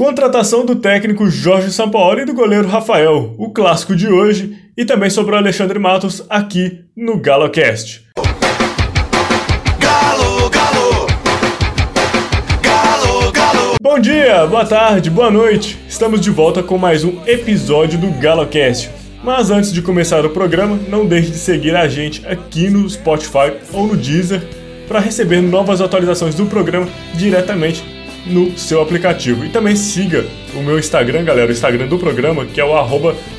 Contratação do técnico Jorge Sampaoli e do goleiro Rafael, o clássico de hoje, e também sobre o Alexandre Matos aqui no GaloCast. Galo, galo, galo, galo. Bom dia, boa tarde, boa noite. Estamos de volta com mais um episódio do GaloCast. Mas antes de começar o programa, não deixe de seguir a gente aqui no Spotify ou no Deezer para receber novas atualizações do programa diretamente no seu aplicativo. E também siga o meu Instagram, galera, o Instagram do programa, que é o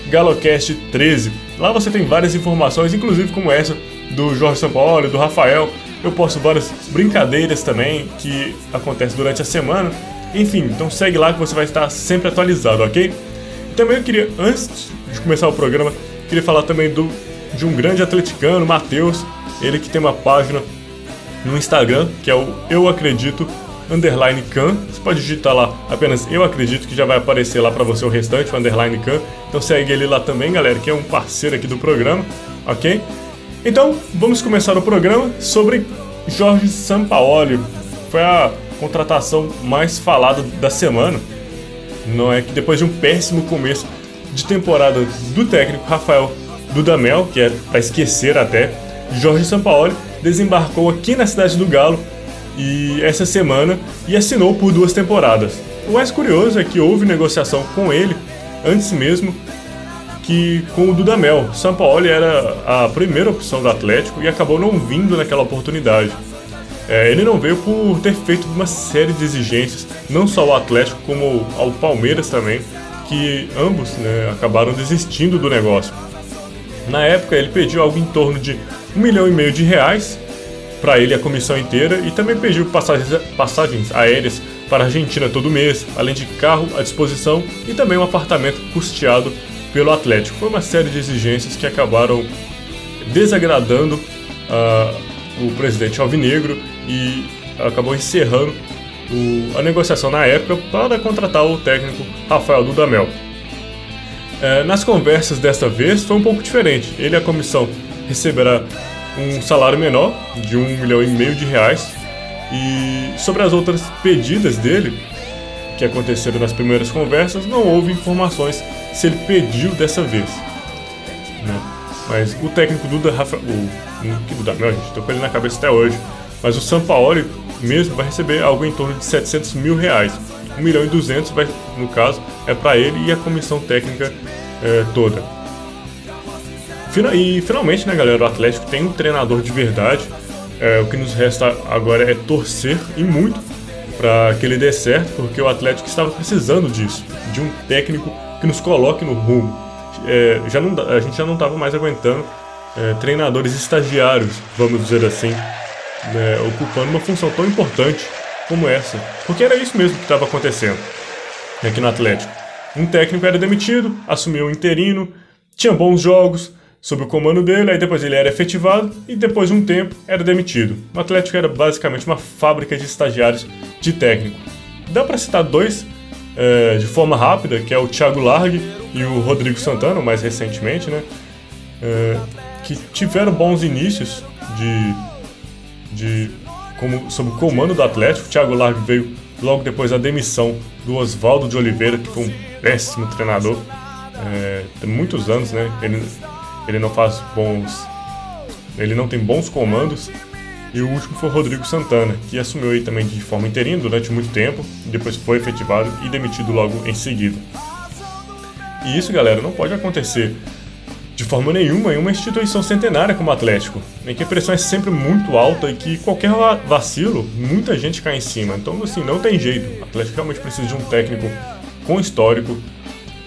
galocast13. Lá você tem várias informações, inclusive como essa do Jorge Sampaoli, do Rafael. Eu posto várias brincadeiras também que acontecem durante a semana. Enfim, então segue lá que você vai estar sempre atualizado, ok? Também eu queria, antes de começar o programa, queria falar também do, de um grande atleticano, Matheus, ele que tem uma página no Instagram, que é o Eu Acredito underline can. Você pode digitar lá apenas eu acredito que já vai aparecer lá para você o restante, o underline can. Então segue ele lá também, galera, que é um parceiro aqui do programa, ok? Então vamos começar o programa sobre Jorge Sampaoli. Foi a contratação mais falada da semana. Não é que depois de um péssimo começo de temporada do técnico Rafael Dudamel, que é para esquecer até, Jorge Sampaoli desembarcou aqui na cidade do Galo e essa semana e assinou por duas temporadas. O mais curioso é que houve negociação com ele antes mesmo que com o Dudamel. São Paulo era a primeira opção do Atlético e acabou não vindo naquela oportunidade. É, ele não veio por ter feito uma série de exigências, não só ao Atlético como ao Palmeiras também, que ambos né, acabaram desistindo do negócio. Na época ele pediu algo em torno de um milhão e meio de reais para ele a comissão inteira e também pediu passagens, aéreas para a Argentina todo mês, além de carro à disposição e também um apartamento custeado pelo Atlético. Foi uma série de exigências que acabaram desagradando uh, o presidente Alvinegro e acabou encerrando o, a negociação na época para contratar o técnico Rafael Dudamel. Uh, nas conversas desta vez foi um pouco diferente. Ele e a comissão receberá um salário menor, de um milhão e meio de reais. E sobre as outras pedidas dele, que aconteceram nas primeiras conversas, não houve informações se ele pediu dessa vez. Né? Mas o técnico Duda Rafael. O, que Duda, meu, gente, tô com ele na cabeça até hoje. Mas o Sampaoli mesmo vai receber algo em torno de 700 mil reais. 1 milhão e 200, vai, no caso, é para ele e a comissão técnica é, toda. E finalmente, né, galera, o Atlético tem um treinador de verdade. É, o que nos resta agora é torcer e muito para que ele dê certo, porque o Atlético estava precisando disso, de um técnico que nos coloque no rumo. É, já não, a gente já não estava mais aguentando é, treinadores estagiários, vamos dizer assim, né, ocupando uma função tão importante como essa, porque era isso mesmo que estava acontecendo aqui no Atlético. Um técnico era demitido, assumiu um interino, tinha bons jogos, sob o comando dele, aí depois ele era efetivado e depois de um tempo era demitido. O Atlético era basicamente uma fábrica de estagiários de técnico. Dá para citar dois é, de forma rápida, que é o Thiago Largue e o Rodrigo Santana, mais recentemente, né? É, que tiveram bons inícios de, de como, sob o comando do Atlético. O Thiago Largue veio logo depois da demissão do Oswaldo de Oliveira, que foi um péssimo treinador. É, tem muitos anos, né? Ele ele não faz bons. Ele não tem bons comandos. E o último foi o Rodrigo Santana, que assumiu aí também de forma interina durante muito tempo, depois foi efetivado e demitido logo em seguida. E isso, galera, não pode acontecer de forma nenhuma em uma instituição centenária como o Atlético, em que a pressão é sempre muito alta e que qualquer vacilo, muita gente cai em cima. Então, assim, não tem jeito. O Atlético realmente precisa de um técnico com histórico,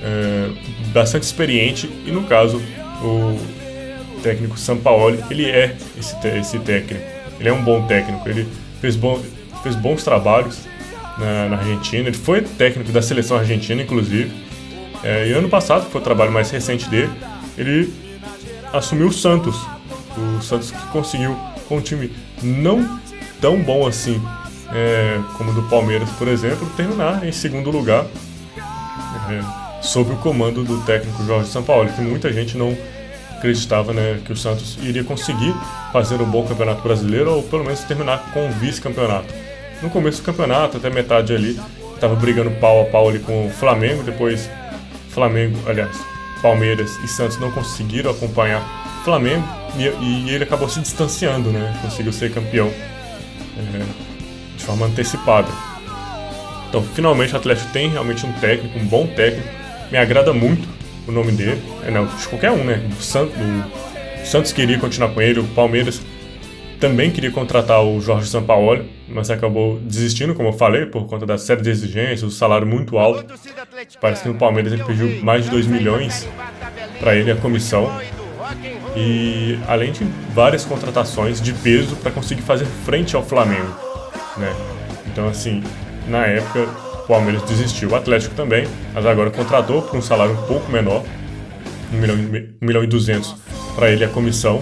é, bastante experiente e, no caso, o técnico Sampaoli, ele é esse, esse técnico. Ele é um bom técnico, ele fez, bom, fez bons trabalhos na, na Argentina, ele foi técnico da seleção argentina, inclusive. É, e ano passado, que foi o trabalho mais recente dele, ele assumiu o Santos. O Santos que conseguiu, com um time não tão bom assim é, como o do Palmeiras, por exemplo, terminar em segundo lugar. É, sob o comando do técnico Jorge Sampaoli, que muita gente não acreditava né, que o Santos iria conseguir fazer um bom campeonato brasileiro ou pelo menos terminar com o vice-campeonato. No começo do campeonato, até metade ali, estava brigando pau a pau ali com o Flamengo, depois Flamengo, aliás, Palmeiras e Santos não conseguiram acompanhar o Flamengo e, e ele acabou se distanciando, né? Conseguiu ser campeão é, de forma antecipada. Então, finalmente o Atlético tem realmente um técnico, um bom técnico. Me agrada muito o nome dele. É, não, de qualquer um, né? O Santos, o Santos queria continuar com ele, o Palmeiras também queria contratar o Jorge Sampaoli, mas acabou desistindo, como eu falei, por conta da série de exigências, o salário muito alto. Parece que no Palmeiras ele pediu mais de 2 milhões para ele a comissão. E além de várias contratações de peso para conseguir fazer frente ao Flamengo, né? Então assim, na época o Palmeiras desistiu, o Atlético também, mas agora contratou por um salário um pouco menor, 1 milhão, 1 milhão e 200 para ele a comissão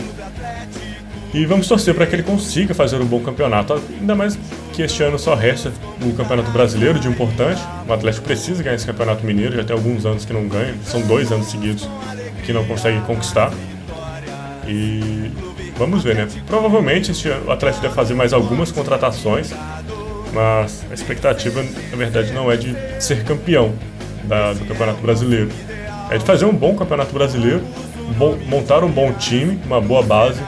e vamos torcer para que ele consiga fazer um bom campeonato, ainda mais que este ano só resta o Campeonato Brasileiro de importante. O Atlético precisa ganhar esse Campeonato Mineiro, já tem alguns anos que não ganha, são dois anos seguidos que não consegue conquistar. E vamos ver, né? Provavelmente este ano, o Atlético deve fazer mais algumas contratações, mas a expectativa, na verdade, não é de ser campeão da, do Campeonato Brasileiro. É de fazer um bom Campeonato Brasileiro, bom, montar um bom time, uma boa base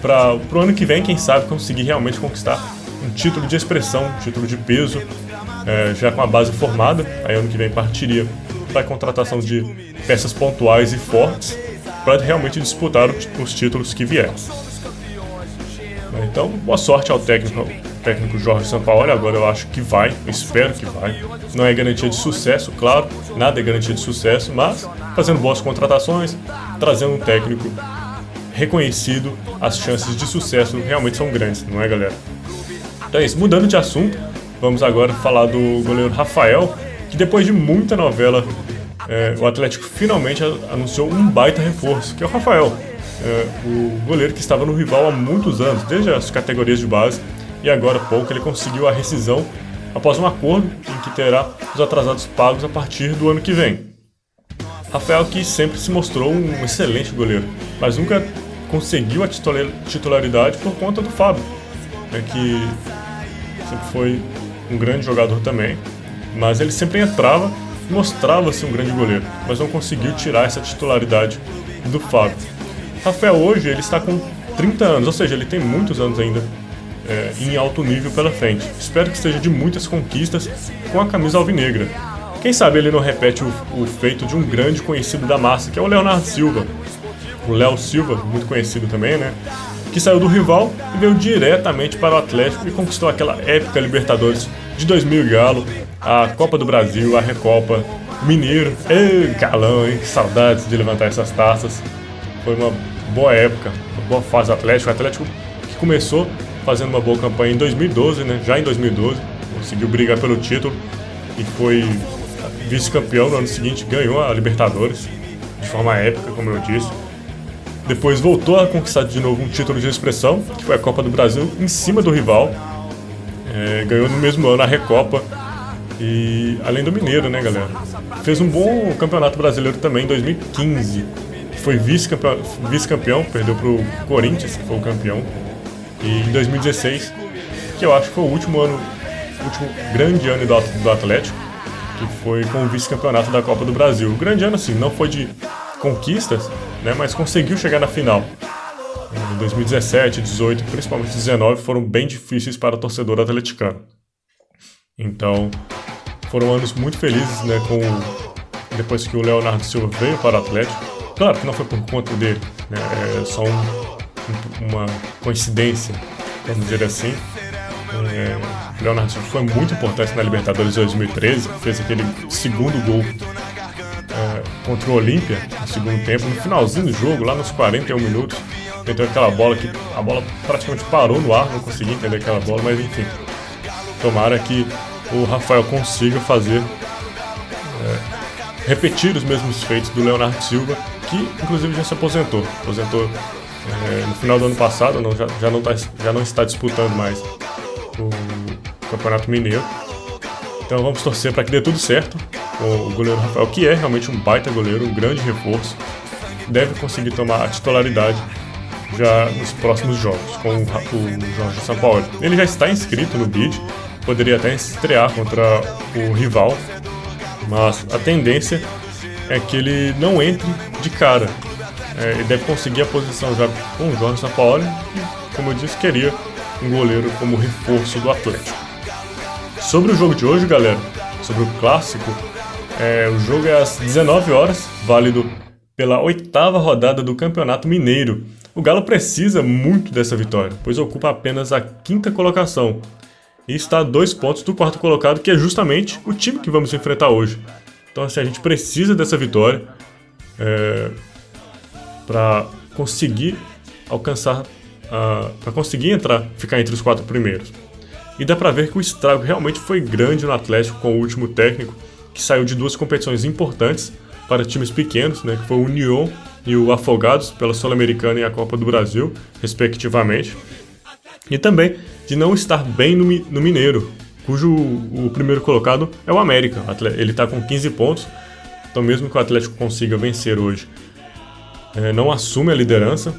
para o ano que vem, quem sabe, conseguir realmente conquistar um título de expressão, um título de peso, é, já com a base formada. Aí ano que vem partiria para a contratação de peças pontuais e fortes para realmente disputar os títulos que vierem. Então, boa sorte ao técnico, técnico Jorge Sampaoli. Agora eu acho que vai, espero que vai. Não é garantia de sucesso, claro, nada é garantia de sucesso, mas fazendo boas contratações, trazendo um técnico reconhecido, as chances de sucesso realmente são grandes, não é, galera? Então é isso, mudando de assunto, vamos agora falar do goleiro Rafael, que depois de muita novela, é, o Atlético finalmente anunciou um baita reforço, que é o Rafael, é, o goleiro que estava no rival há muitos anos, desde as categorias de base, e agora há pouco ele conseguiu a rescisão após um acordo em que terá os atrasados pagos a partir do ano que vem. Rafael que sempre se mostrou um excelente goleiro, mas nunca conseguiu a titularidade por conta do Fábio, né, que sempre foi um grande jogador também, mas ele sempre entrava e mostrava-se um grande goleiro, mas não conseguiu tirar essa titularidade do Fábio. Rafael hoje ele está com 30 anos, ou seja, ele tem muitos anos ainda é, em alto nível pela frente. Espero que seja de muitas conquistas com a camisa alvinegra. Quem sabe ele não repete o, o feito de um grande conhecido da massa, que é o Leonardo Silva. O Léo Silva, muito conhecido também, né? Que saiu do rival e veio diretamente para o Atlético e conquistou aquela épica Libertadores de 2000 Galo, a Copa do Brasil, a Recopa, Mineiro. Ei, calão, hein? Que saudades de levantar essas taças. Foi uma boa época, uma boa fase do Atlético. O Atlético que começou fazendo uma boa campanha em 2012, né? Já em 2012, conseguiu brigar pelo título e foi vice-campeão no ano seguinte, ganhou a Libertadores de forma épica, como eu disse. Depois voltou a conquistar de novo um título de expressão, que foi a Copa do Brasil, em cima do rival. É, ganhou no mesmo ano a Recopa e além do Mineiro, né, galera? Fez um bom campeonato brasileiro também em 2015. Foi vice-campeão, vice perdeu para o Corinthians, que foi o campeão. E em 2016, que eu acho que foi o último ano, último grande ano do Atlético, que foi com o vice-campeonato da Copa do Brasil. O grande ano, assim, não foi de conquistas, né, mas conseguiu chegar na final. Em 2017, 18, principalmente 19, foram bem difíceis para o torcedor atleticano. Então, foram anos muito felizes, né, com depois que o Leonardo Silva veio para o Atlético. Claro que não foi por conta dele, né, é só um, uma coincidência, vamos dizer assim. É, Leonardo Silva foi muito importante na Libertadores de 2013, fez aquele segundo gol é, contra o Olímpia no segundo tempo, no finalzinho do jogo, lá nos 41 minutos, meteu aquela bola que a bola praticamente parou no ar, não consegui entender aquela bola, mas enfim. Tomara que o Rafael consiga fazer é, repetir os mesmos feitos do Leonardo Silva, que inclusive já se aposentou. Aposentou é, no final do ano passado, não, já, já, não tá, já não está disputando mais o Campeonato Mineiro. Então vamos torcer para que dê tudo certo com o goleiro Rafael, que é realmente um baita goleiro, um grande reforço. Deve conseguir tomar a titularidade já nos próximos jogos com o, Jorge Sampaoli. Ele já está inscrito no BID, poderia até estrear contra o rival, mas a tendência é que ele não entre de cara. É, ele deve conseguir a posição já com o Jorge Sampaoli, que, como eu disse, queria um goleiro como reforço do Atlético. Sobre o jogo de hoje, galera, sobre o clássico, é, o jogo é às 19 horas, válido pela oitava rodada do Campeonato Mineiro. O Galo precisa muito dessa vitória, pois ocupa apenas a quinta colocação e está a dois pontos do quarto colocado, que é justamente o time que vamos enfrentar hoje. Então, assim, a gente precisa dessa vitória é, para conseguir alcançar, uh, para conseguir entrar, ficar entre os quatro primeiros. E dá para ver que o estrago realmente foi grande no Atlético com o último técnico, que saiu de duas competições importantes para times pequenos, né, que foi o União e o Afogados pela Sul-Americana e a Copa do Brasil, respectivamente. E também de não estar bem no, no Mineiro, cujo o primeiro colocado é o América. Ele está com 15 pontos, então mesmo que o Atlético consiga vencer hoje, é, não assume a liderança,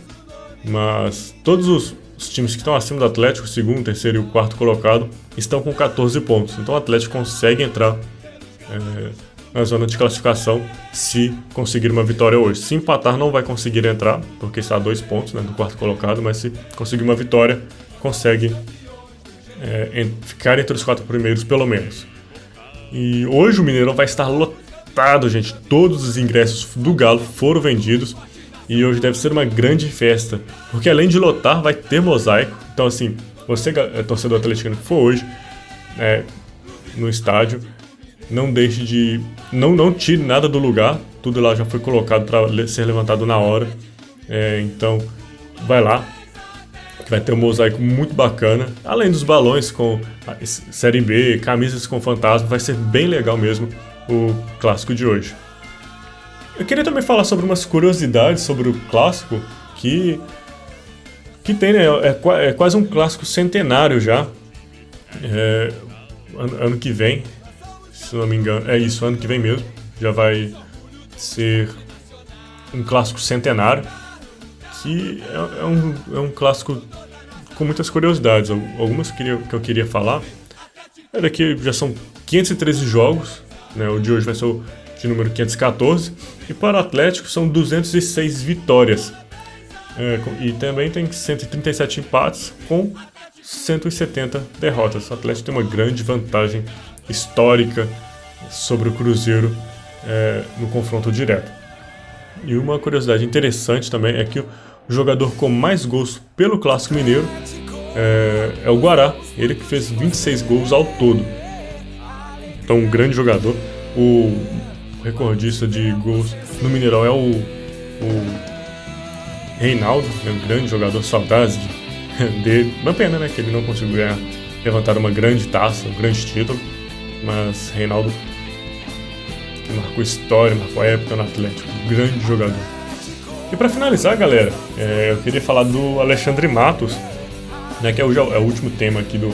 mas todos os, os times que estão acima do Atlético, o segundo, terceiro e o quarto colocado, estão com 14 pontos. Então o Atlético consegue entrar é, na zona de classificação se conseguir uma vitória hoje. Se empatar, não vai conseguir entrar, porque está a dois pontos né, do quarto colocado, mas se conseguir uma vitória, consegue é, ficar entre os quatro primeiros, pelo menos. E hoje o Mineirão vai estar lotado, gente. Todos os ingressos do Galo foram vendidos. E hoje deve ser uma grande festa. Porque além de lotar, vai ter mosaico. Então, assim, você, é torcedor atleticano que for hoje é, no estádio, não deixe de. Não, não tire nada do lugar. Tudo lá já foi colocado para ser levantado na hora. É, então, vai lá, que vai ter um mosaico muito bacana. Além dos balões com Série B, camisas com fantasma, vai ser bem legal mesmo o clássico de hoje. Eu queria também falar sobre umas curiosidades sobre o clássico que que tem, né? É, é quase um clássico centenário já. É, ano, ano que vem, se não me engano, é isso, ano que vem mesmo, já vai ser um clássico centenário que é, é, um, é um clássico com muitas curiosidades. Algumas que eu, que eu queria falar era que já são 513 jogos, né? o de hoje vai ser o de número 514, e para o Atlético são 206 vitórias. É, e também tem 137 empates com 170 derrotas. O Atlético tem uma grande vantagem histórica sobre o Cruzeiro é, no confronto direto. E uma curiosidade interessante também é que o jogador com mais gols pelo Clássico Mineiro é, é o Guará, ele que fez 26 gols ao todo. Então, um grande jogador. O recordista de gols no Mineirão é o, o Reinaldo, né, um grande jogador, saudades dele. Uma pena, né, que ele não conseguiu ganhar, levantar uma grande taça, um grande título. Mas Reinaldo, que marcou história, marcou época no Atlético, um grande jogador. E para finalizar, galera, é, eu queria falar do Alexandre Matos, né, que é o, é o último tema aqui do,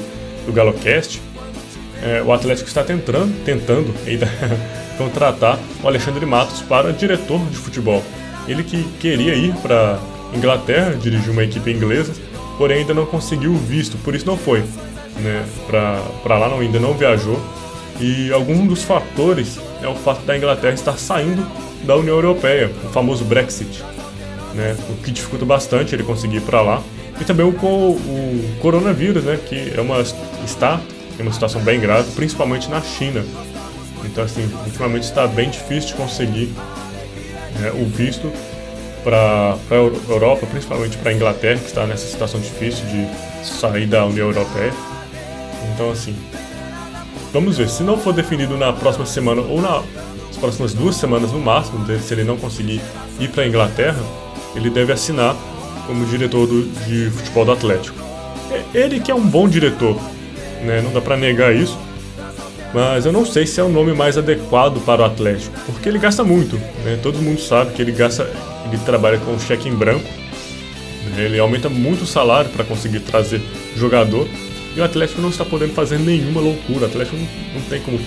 do GaloCast. É, o Atlético está tentando, tentando ainda contratar o Alexandre Matos para diretor de futebol. Ele que queria ir para Inglaterra, dirigir uma equipe inglesa, porém ainda não conseguiu o visto, por isso não foi. Né, para lá não, ainda não viajou. E algum dos fatores é o fato da Inglaterra estar saindo da União Europeia, o famoso Brexit né? O que dificulta bastante ele conseguir ir para lá. E também o, o coronavírus, né? Que é uma, está em uma situação bem grave, principalmente na China. Então, assim, ultimamente está bem difícil de conseguir né, o visto para a Europa, principalmente para a Inglaterra, que está nessa situação difícil de sair da União Europeia. Então, assim, vamos ver. Se não for definido na próxima semana ou nas próximas duas semanas no máximo, se ele não conseguir ir para a Inglaterra, ele deve assinar como diretor do, de futebol do Atlético. É ele que é um bom diretor, né? não dá para negar isso, mas eu não sei se é o nome mais adequado para o Atlético, porque ele gasta muito, né? todo mundo sabe que ele gasta, ele trabalha com cheque em branco, né? ele aumenta muito o salário para conseguir trazer jogador, e o Atlético não está podendo fazer nenhuma loucura, o Atlético não, não tem como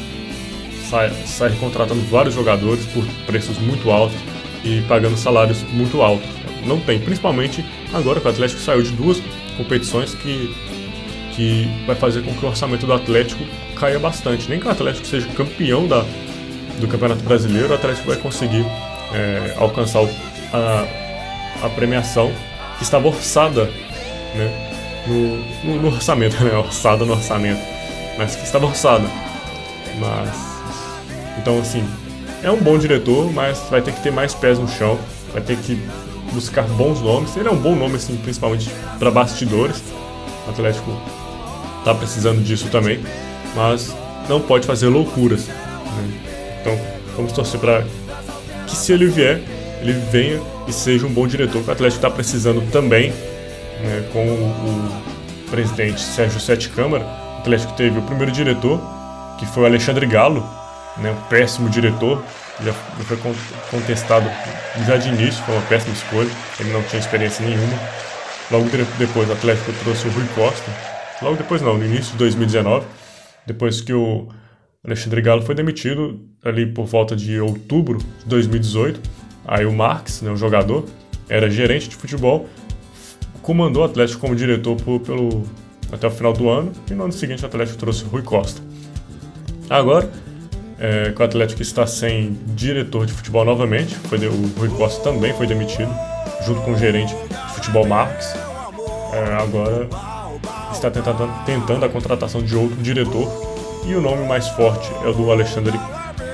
sair, sair contratando vários jogadores por preços muito altos e pagando salários muito altos não tem, principalmente agora que o Atlético saiu de duas competições que que vai fazer com que o orçamento do Atlético caia bastante. Nem que o Atlético seja campeão da, do Campeonato Brasileiro, o Atlético vai conseguir é, alcançar a, a premiação que estava orçada né, no, no, no, orçamento, né, orçada no orçamento, mas que estava orçada. Mas então assim é um bom diretor, mas vai ter que ter mais pés no chão, vai ter que buscar bons nomes. Ele é um bom nome assim, principalmente para bastidores. O Atlético tá precisando disso também, mas não pode fazer loucuras. Né? Então vamos torcer para que se ele vier, ele venha e seja um bom diretor. Que o Atlético está precisando também, né? com o, o presidente Sérgio Sete Câmara. O Atlético teve o primeiro diretor, que foi o Alexandre Galo, né? um péssimo diretor, já foi contestado já de início, foi uma péssima escolha, ele não tinha experiência nenhuma. Logo depois o Atlético trouxe o Rui Costa, logo depois não, no início de 2019, depois que o Alexandre Galo foi demitido ali por volta de outubro de 2018, aí o Marx, né, o jogador, era gerente de futebol, comandou o Atlético como diretor por, pelo, até o final do ano, e no ano seguinte o Atlético trouxe Rui Costa. Agora, é, que o Atlético está sem diretor de futebol novamente. Foi de, o Rui Costa também foi demitido, junto com o gerente de futebol Marques. É, agora está tentando, tentando a contratação de outro diretor e o nome mais forte é o do Alexandre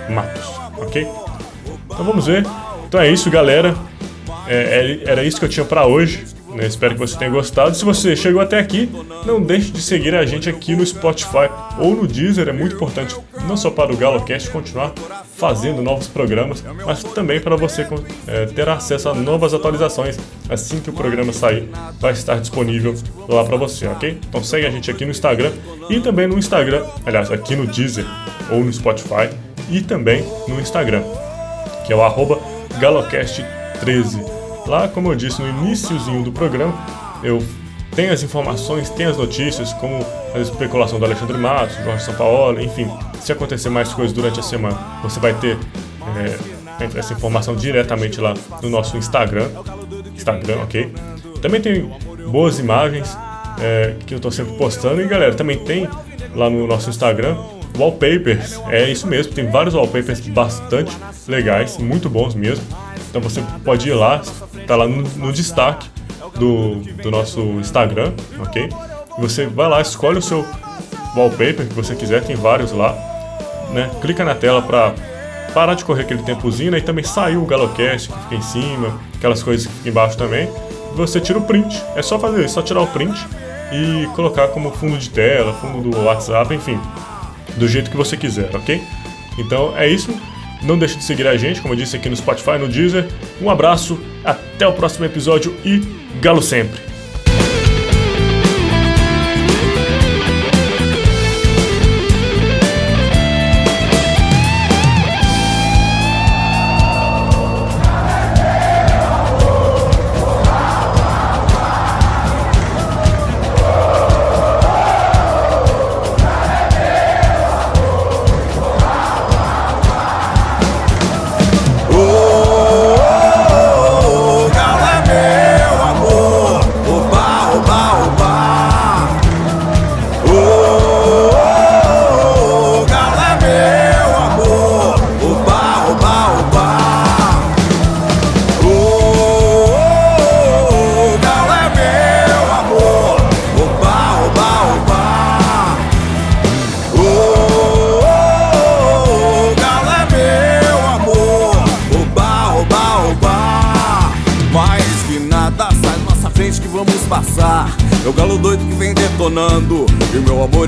Matos, ok? Então vamos ver. Então é isso, galera. É, é era isso que eu tinha para hoje. Né? Espero que você tenha gostado. Se você chegou até aqui, não deixe de seguir a gente aqui no Spotify ou no Deezer. É muito importante, não só para o GaloCast continuar fazendo novos programas, mas também para você é, ter acesso a novas atualizações. Assim que o programa sair, vai estar disponível lá para você, ok? Então segue a gente aqui no Instagram e também no Instagram, aliás, aqui no Deezer ou no Spotify e também no Instagram, que é o arroba galocast13. Lá, como eu disse no iníciozinho do programa, eu tenho as informações, tenho as notícias, como a especulação do Alexandre Matos, Jorge Sampaoli, enfim. Se acontecer mais coisas durante a semana, você vai ter é, essa informação diretamente lá no nosso Instagram. Instagram, ok? Também tem boas imagens é, que eu estou sempre postando. E galera, também tem lá no nosso Instagram wallpapers. É isso mesmo, tem vários wallpapers bastante legais, muito bons mesmo. Então você pode ir lá, tá lá no, no destaque do, do nosso Instagram, ok? Você vai lá, escolhe o seu wallpaper que você quiser, tem vários lá, né? Clica na tela para parar de correr aquele tempozinho, né? E também saiu o Galocast que fica em cima, aquelas coisas que ficam embaixo também. Você tira o print, é só fazer isso, só tirar o print e colocar como fundo de tela, fundo do WhatsApp, enfim, do jeito que você quiser, ok? Então é isso. Não deixe de seguir a gente, como eu disse aqui no Spotify, no Deezer. Um abraço, até o próximo episódio e galo sempre!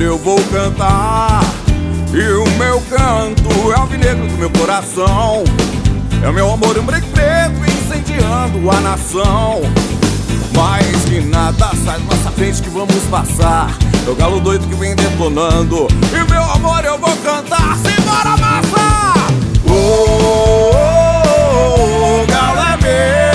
amor eu vou cantar. E o meu canto é o vinegro do meu coração. É o meu amor um break preto incendiando a nação. Mas que nada sai da nossa frente que vamos passar. É o galo doido que vem detonando. E meu amor eu vou cantar. Simbora, massa! Oh, oh, oh, oh galo é meu.